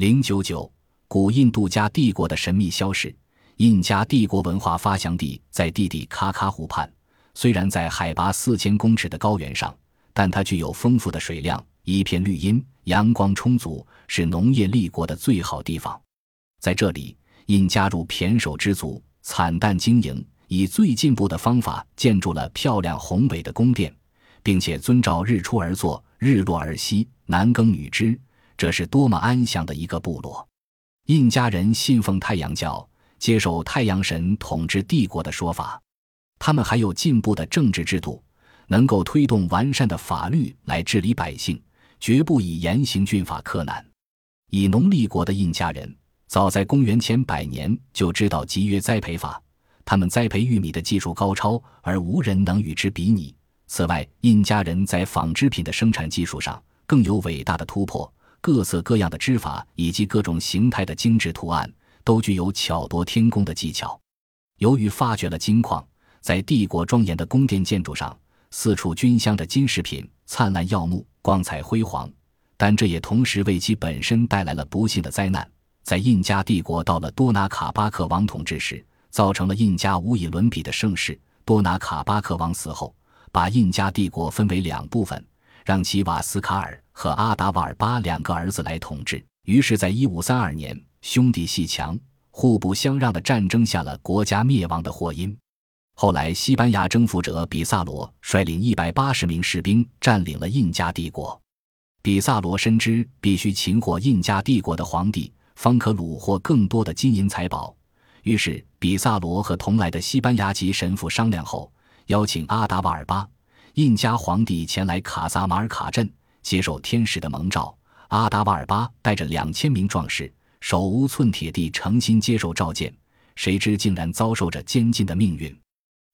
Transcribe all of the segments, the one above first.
零九九，古印度加帝国的神秘消逝。印加帝国文化发祥地在蒂蒂卡卡湖畔，虽然在海拔四千公尺的高原上，但它具有丰富的水量，一片绿荫，阳光充足，是农业立国的最好地方。在这里，印加入胼手之族，惨淡经营，以最进步的方法建筑了漂亮宏伟的宫殿，并且遵照日出而作，日落而息，男耕女织。这是多么安详的一个部落！印加人信奉太阳教。接受太阳神统治帝国的说法，他们还有进步的政治制度，能够推动完善的法律来治理百姓，绝不以严刑峻法克难。以农立国的印加人，早在公元前百年就知道集约栽培法，他们栽培玉米的技术高超，而无人能与之比拟。此外，印加人在纺织品的生产技术上更有伟大的突破，各色各样的织法以及各种形态的精致图案。都具有巧夺天工的技巧。由于发掘了金矿，在帝国庄严的宫殿建筑上，四处均镶着金饰品，灿烂耀目，光彩辉煌。但这也同时为其本身带来了不幸的灾难。在印加帝国到了多拿卡巴克王统治时，造成了印加无以伦比的盛世。多拿卡巴克王死后，把印加帝国分为两部分，让其瓦斯卡尔和阿达瓦尔巴两个儿子来统治。于是，在一五三二年。兄弟阋强、互不相让的战争下了国家灭亡的祸因。后来，西班牙征服者比萨罗率领一百八十名士兵占领了印加帝国。比萨罗深知必须擒获印加帝国的皇帝，方可虏获更多的金银财宝。于是，比萨罗和同来的西班牙籍神父商量后，邀请阿达瓦尔巴、印加皇帝前来卡萨马尔卡镇接受天使的蒙召。阿达瓦尔巴带着两千名壮士。手无寸铁地诚心接受召见，谁知竟然遭受着监禁的命运。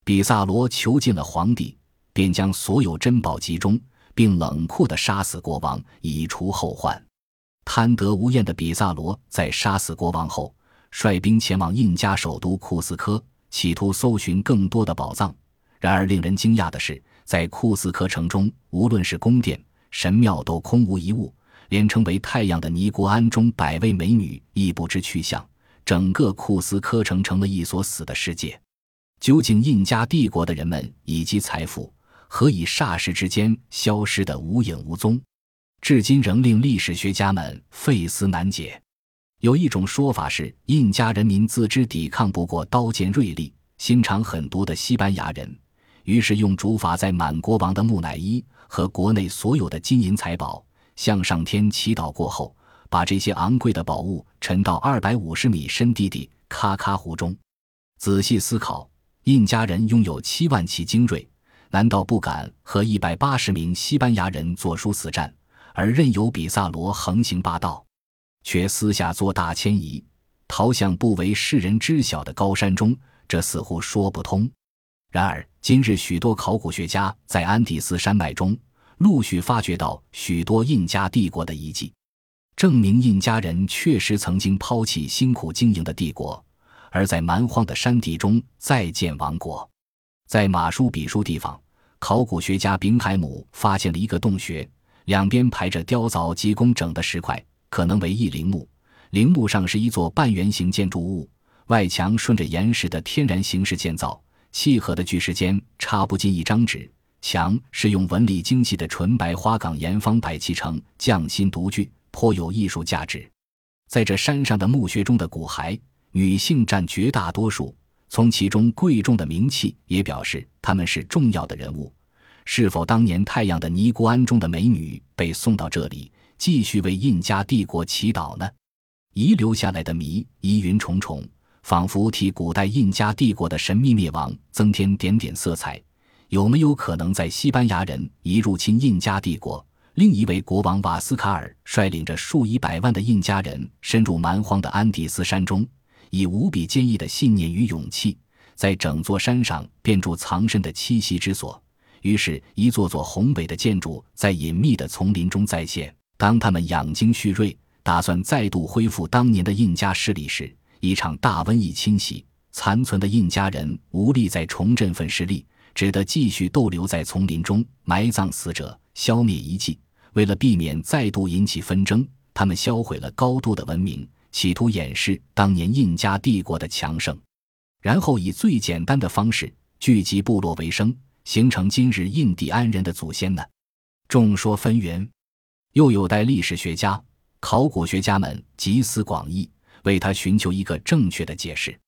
比萨罗囚禁了皇帝，便将所有珍宝集中，并冷酷地杀死国王，以除后患。贪得无厌的比萨罗在杀死国王后，率兵前往印加首都库斯科，企图搜寻更多的宝藏。然而，令人惊讶的是，在库斯科城中，无论是宫殿、神庙，都空无一物。连称为太阳的尼姑庵中百位美女亦不知去向，整个库斯科城成了一所死的世界。究竟印加帝国的人们以及财富何以霎时之间消失得无影无踪，至今仍令历史学家们费思难解。有一种说法是，印加人民自知抵抗不过刀剑锐利、心肠狠毒的西班牙人，于是用竹筏在满国王的木乃伊和国内所有的金银财宝。向上天祈祷过后，把这些昂贵的宝物沉到二百五十米深地的喀喀湖中。仔细思考，印加人拥有七万骑精锐，难道不敢和一百八十名西班牙人作殊死战，而任由比萨罗横行霸道，却私下做大迁移，逃向不为世人知晓的高山中？这似乎说不通。然而，今日许多考古学家在安第斯山脉中。陆续发掘到许多印加帝国的遗迹，证明印加人确实曾经抛弃辛苦经营的帝国，而在蛮荒的山地中再建王国。在马舒比舒地方，考古学家丙海姆发现了一个洞穴，两边排着雕凿极工整的石块，可能为一陵墓。陵墓上是一座半圆形建筑物，外墙顺着岩石的天然形式建造，契合的巨石间插不进一张纸。墙是用纹理精细的纯白花岗岩方摆砌成匠心独具，颇有艺术价值。在这山上的墓穴中的骨骸，女性占绝大多数。从其中贵重的名器也表示他们是重要的人物。是否当年太阳的尼姑庵中的美女被送到这里，继续为印加帝国祈祷呢？遗留下来的谜疑云重重，仿佛替古代印加帝国的神秘灭亡增添点点色彩。有没有可能在西班牙人一入侵印加帝国，另一位国王瓦斯卡尔率领着数以百万的印加人深入蛮荒的安第斯山中，以无比坚毅的信念与勇气，在整座山上变筑藏身的栖息之所？于是，一座座宏伟的建筑在隐秘的丛林中再现。当他们养精蓄锐，打算再度恢复当年的印加势力时，一场大瘟疫侵袭，残存的印加人无力再重振奋势力。只得继续逗留在丛林中，埋葬死者，消灭遗迹。为了避免再度引起纷争，他们销毁了高度的文明，企图掩饰当年印加帝国的强盛，然后以最简单的方式聚集部落为生，形成今日印第安人的祖先呢？众说纷纭，又有待历史学家、考古学家们集思广益，为他寻求一个正确的解释。